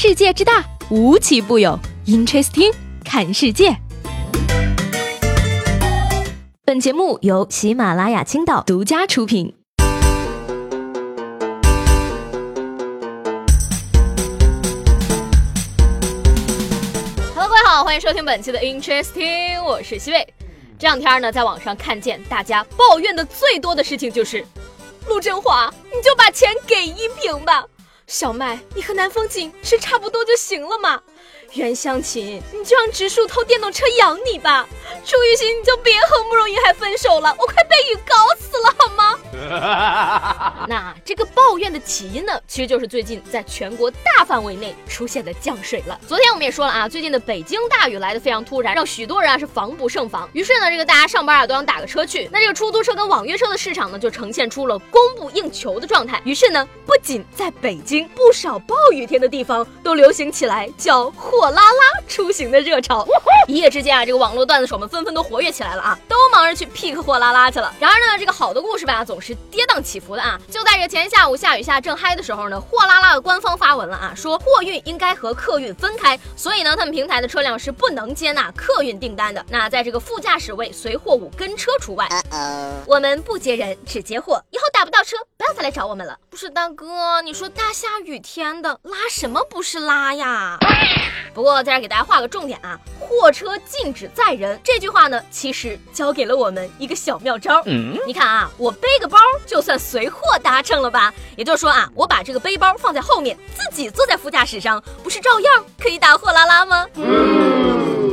世界之大，无奇不有。Interesting，看世界。本节目由喜马拉雅青岛独家出品。Hello，各位好，欢迎收听本期的 Interesting，我是西贝。这两天呢，在网上看见大家抱怨的最多的事情就是，陆振华，你就把钱给一平吧。小麦，你和南风瑾是差不多就行了嘛。袁湘琴，你就让植树偷电动车养你吧。楚雨欣，你就别和慕容云海分手了，我快被雨搞死了好吗？那这个抱怨的起因呢，其实就是最近在全国大范围内出现的降水了。昨天我们也说了啊，最近的北京大雨来的非常突然，让许多人啊是防不胜防。于是呢，这个大家上班啊都想打个车去，那这个出租车跟网约车的市场呢就呈现出了供不应求的状态。于是呢，不仅在北京，不少暴雨天的地方都流行起来叫。货拉拉出行的热潮，一夜之间啊，这个网络段子手们纷纷都活跃起来了啊，都忙着去 pick 货拉拉去了。然而呢，这个好的故事吧，总是跌宕起伏的啊。就在这前下午下雨下正嗨的时候呢，货拉拉的官方发文了啊，说货运应该和客运分开，所以呢，他们平台的车辆是不能接纳客运订单的。那在这个副驾驶位随货物跟车除外，我们不接人，只接货，以后打不到车，不要再来找我们了。不是大哥，你说大下雨天的拉什么不是拉呀？不过在这给大家画个重点啊，货车禁止载人这句话呢，其实教给了我们一个小妙招。嗯，你看啊，我背个包就算随货搭乘了吧？也就是说啊，我把这个背包放在后面，自己坐在副驾驶上，不是照样可以打货拉拉吗？说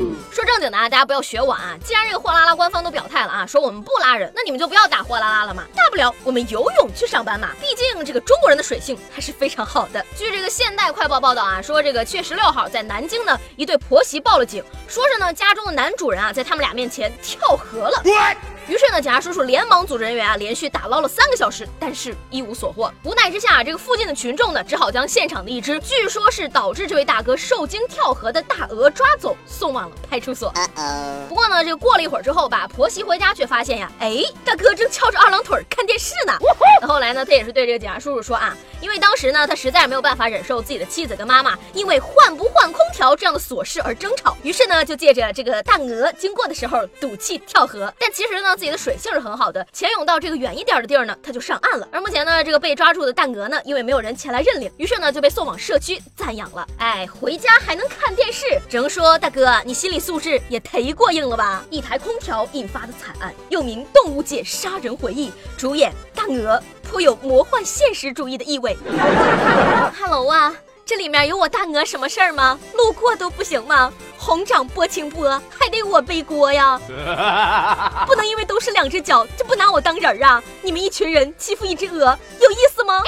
正经的啊，大家不要学我啊！既然这个货拉拉官方都表态了啊，说我们不拉人，那你们就不要打货拉拉了嘛。大不了我们游泳去上班嘛。毕竟这个中国人的水性还是非常好的。据这个现代快报报道啊，说这个七月十六号在南京呢，一对婆媳报了警，说是呢家中的男主人啊在他们俩面前跳河了。于是呢，警察叔叔连忙组织人员啊，连续打捞了三个小时，但是一无所获。无奈之下，这个附近的群众呢，只好将现场的一只据说是导致这位大哥受惊跳河的大鹅抓走，送往了派出所。不过呢，这个过了一会儿之后吧，婆媳回家却发现呀，哎，大哥正翘着二郎腿看电视呢。那后来呢，他也是对这个警察叔叔说啊，因为当时呢，他实在没有办法忍受自己的妻子跟妈妈因为换不换空调这样的琐事而争吵，于是呢，就借着这个大鹅经过的时候赌气跳河。但其实呢。自己的水性是很好的，潜泳到这个远一点的地儿呢，他就上岸了。而目前呢，这个被抓住的大鹅呢，因为没有人前来认领，于是呢就被送往社区暂养了。哎，回家还能看电视，只能说大哥，你心理素质也忒过硬了吧？一台空调引发的惨案，又名动物界杀人回忆，主演大鹅，颇有魔幻现实主义的意味。Hello 啊。这里面有我大鹅什么事儿吗？路过都不行吗？红掌拨清波，还得我背锅呀！不能因为都是两只脚就不拿我当人啊！你们一群人欺负一只鹅，有意思吗？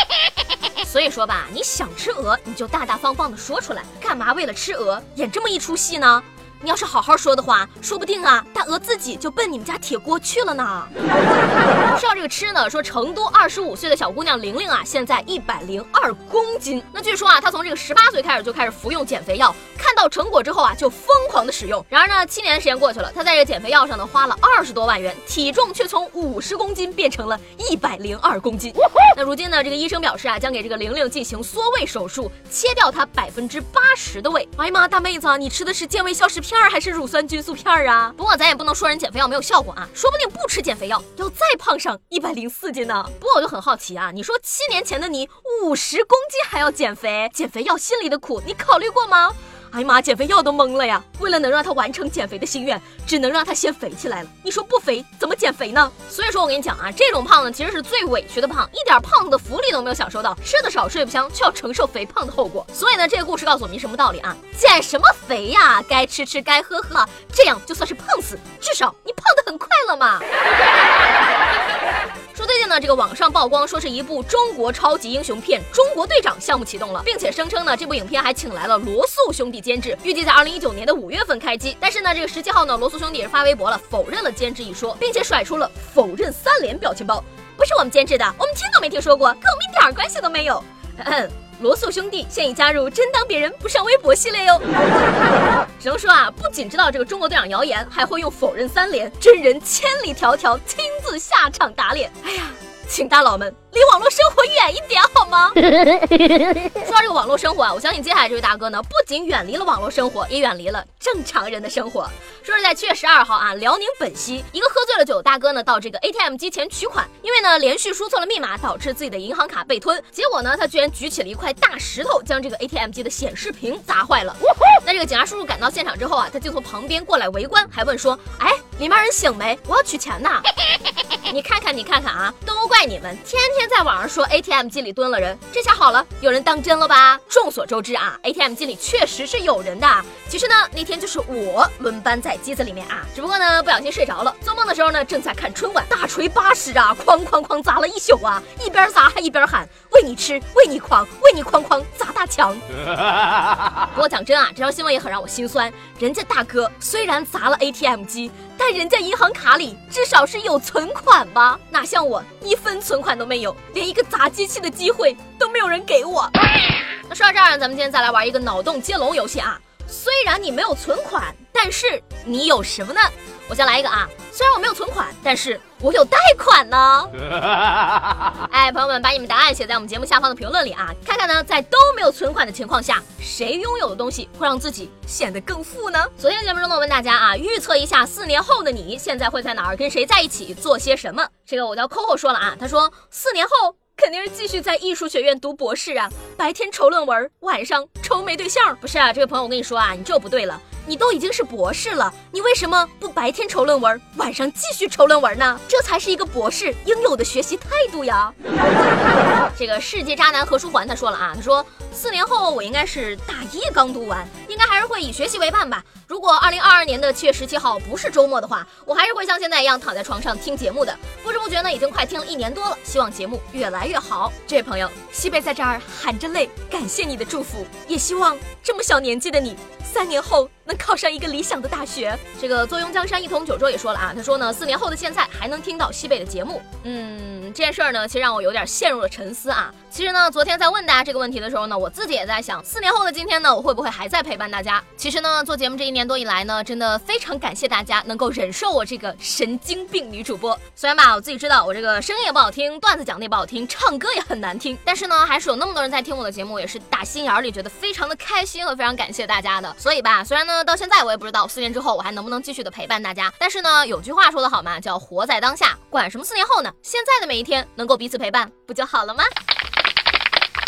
所以说吧，你想吃鹅，你就大大方方的说出来，干嘛为了吃鹅演这么一出戏呢？你要是好好说的话，说不定啊，大鹅自己就奔你们家铁锅去了呢。说到这个吃呢，说成都二十五岁的小姑娘玲玲啊，现在一百零二公斤。那据说啊，她从这个十八岁开始就开始服用减肥药，看到成果之后啊，就疯狂的使用。然而呢，七年的时间过去了，她在这个减肥药上呢花了二十多万元，体重却从五十公斤变成了一百零二公斤。那如今呢，这个医生表示啊，将给这个玲玲进行缩胃手术，切掉她百分之八十的胃。哎呀妈，大妹子，你吃的是健胃消食片？儿还是乳酸菌素片儿啊？不过咱也不能说人减肥药没有效果啊，说不定不吃减肥药要再胖上一百零四斤呢。不过我就很好奇啊，你说七年前的你五十公斤还要减肥，减肥药心里的苦你考虑过吗？哎呀妈，减肥药都懵了呀！为了能让他完成减肥的心愿，只能让他先肥起来了。你说不肥怎么减肥呢？所以说我跟你讲啊，这种胖呢其实是最委屈的胖，一点胖子的福利都没有享受到，吃的少睡不香，却要承受肥胖的后果。所以呢，这个故事告诉我们什么道理啊？减什么肥呀？该吃吃，该喝喝，这样就算是胖死，至少你胖的很快乐嘛。这个网上曝光说是一部中国超级英雄片《中国队长》项目启动了，并且声称呢，这部影片还请来了罗素兄弟监制，预计在二零一九年的五月份开机。但是呢，这个十七号呢，罗素兄弟也是发微博了，否认了监制一说，并且甩出了否认三连表情包，不是我们监制的，我们听都没听说过，跟我们一点关系都没有。罗素兄弟现已加入真当别人不上微博系列哟。只能说啊，不仅知道这个中国队长谣言，还会用否认三连，真人千里迢迢亲自下场打脸。哎呀，请大佬们。离网络生活远一点好吗？说到这个网络生活啊，我相信接下来这位大哥呢，不仅远离了网络生活，也远离了正常人的生活。说是在七月十二号啊，辽宁本溪一个喝醉了酒大哥呢，到这个 ATM 机前取款，因为呢连续输错了密码，导致自己的银行卡被吞。结果呢，他居然举起了一块大石头，将这个 ATM 机的显示屏砸坏了。那这个警察叔叔赶到现场之后啊，他就从旁边过来围观，还问说：“哎，里面人醒没？我要取钱呢。”你看看，你看看啊，都怪你们，天天在网上说 ATM 机里蹲了人，这下好了，有人当真了吧？众所周知啊，ATM 机里确实是有人的。其实呢，那天就是我轮班在机子里面啊，只不过呢不小心睡着了，做梦的时候呢正在看春晚，大锤八十啊，哐哐哐砸了一宿啊，一边砸还一边喊喂你吃，喂你狂，喂你哐哐砸大墙。不过讲真啊，这条新闻也很让我心酸，人家大哥虽然砸了 ATM 机。但人家银行卡里至少是有存款吧？哪像我一分存款都没有，连一个砸机器的机会都没有人给我。那说到这儿，咱们今天再来玩一个脑洞接龙游戏啊！虽然你没有存款，但是你有什么呢？我先来一个啊！虽然我没有存款，但是我有贷款呢。哎，朋友们，把你们答案写在我们节目下方的评论里啊，看看呢，在都没有存款的情况下，谁拥有的东西会让自己显得更富呢？昨天节目中呢，我问大家啊，预测一下四年后的你现在会在哪儿，跟谁在一起，做些什么？这个我叫 Coco 说了啊，他说四年后肯定是继续在艺术学院读博士啊，白天愁论文，晚上愁没对象。不是啊，这位朋友，我跟你说啊，你这不对了。你都已经是博士了，你为什么不白天愁论文，晚上继续愁论文呢？这才是一个博士应有的学习态度呀！这个世界渣男何书桓他说了啊，他说四年后我应该是大一刚读完，应该还是会以学习为伴吧。如果二零二二年的七月十七号不是周末的话，我还是会像现在一样躺在床上听节目的。不知不觉呢，已经快听了一年多了，希望节目越来越好。这位朋友，西北在这儿含着泪感谢你的祝福，也希望这么小年纪的你。三年后能考上一个理想的大学。这个坐拥江山一统九州也说了啊，他说呢，四年后的现在还能听到西北的节目，嗯，这件事儿呢，其实让我有点陷入了沉思啊。其实呢，昨天在问大家这个问题的时候呢，我自己也在想，四年后的今天呢，我会不会还在陪伴大家？其实呢，做节目这一年多以来呢，真的非常感谢大家能够忍受我这个神经病女主播。虽然吧，我自己知道我这个声音也不好听，段子讲的也不好听，唱歌也很难听，但是呢，还是有那么多人在听我的节目，也是打心眼里觉得非常的开心和非常感谢大家的。所以吧，虽然呢，到现在我也不知道四年之后我还能不能继续的陪伴大家，但是呢，有句话说的好嘛，叫活在当下，管什么四年后呢？现在的每一天能够彼此陪伴，不就好了吗？